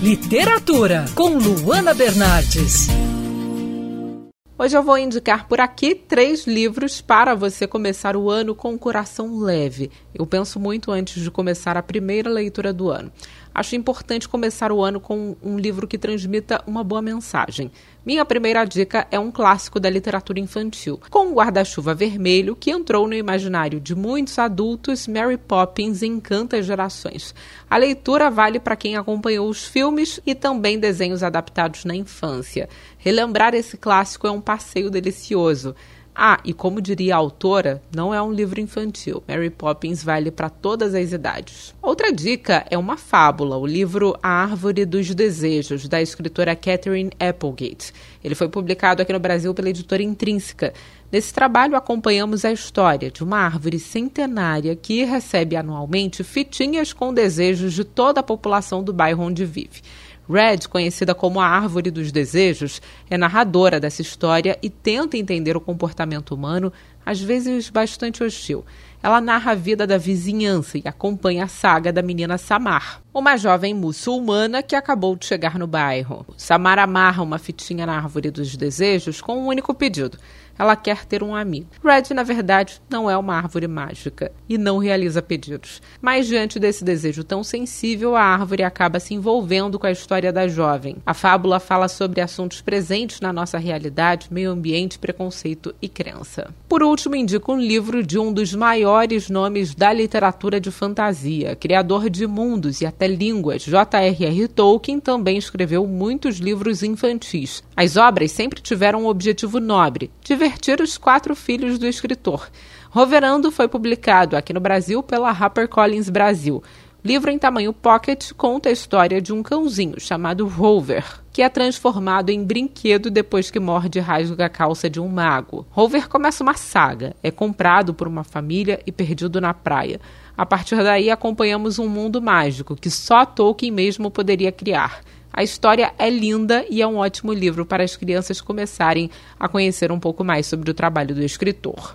Literatura com Luana Bernardes. Hoje eu vou indicar por aqui três livros para você começar o ano com o coração leve. Eu penso muito antes de começar a primeira leitura do ano. Acho importante começar o ano com um livro que transmita uma boa mensagem. Minha primeira dica é um clássico da literatura infantil, com o guarda-chuva vermelho que entrou no imaginário de muitos adultos, Mary Poppins encanta gerações. A leitura vale para quem acompanhou os filmes e também desenhos adaptados na infância. Relembrar esse clássico é um passeio delicioso. Ah, e como diria a autora, não é um livro infantil. Mary Poppins vale para todas as idades. Outra dica é uma fábula, o livro A Árvore dos Desejos, da escritora Catherine Applegate. Ele foi publicado aqui no Brasil pela editora Intrínseca. Nesse trabalho, acompanhamos a história de uma árvore centenária que recebe anualmente fitinhas com desejos de toda a população do bairro onde vive. Red, conhecida como a Árvore dos Desejos, é narradora dessa história e tenta entender o comportamento humano, às vezes bastante hostil. Ela narra a vida da vizinhança e acompanha a saga da menina Samar, uma jovem muçulmana que acabou de chegar no bairro. Samar amarra uma fitinha na Árvore dos Desejos com um único pedido ela quer ter um amigo. Red, na verdade, não é uma árvore mágica e não realiza pedidos. Mas diante desse desejo tão sensível, a árvore acaba se envolvendo com a história da jovem. A fábula fala sobre assuntos presentes na nossa realidade, meio ambiente, preconceito e crença. Por último, indico um livro de um dos maiores nomes da literatura de fantasia, criador de mundos e até línguas. J.R.R. Tolkien também escreveu muitos livros infantis. As obras sempre tiveram um objetivo nobre, divertir os quatro filhos do escritor. Roverando foi publicado aqui no Brasil pela HarperCollins Brasil. Livro em tamanho pocket conta a história de um cãozinho chamado Rover, que é transformado em brinquedo depois que morde e rasga a calça de um mago. Rover começa uma saga, é comprado por uma família e perdido na praia. A partir daí acompanhamos um mundo mágico que só Tolkien mesmo poderia criar. A história é linda e é um ótimo livro para as crianças começarem a conhecer um pouco mais sobre o trabalho do escritor.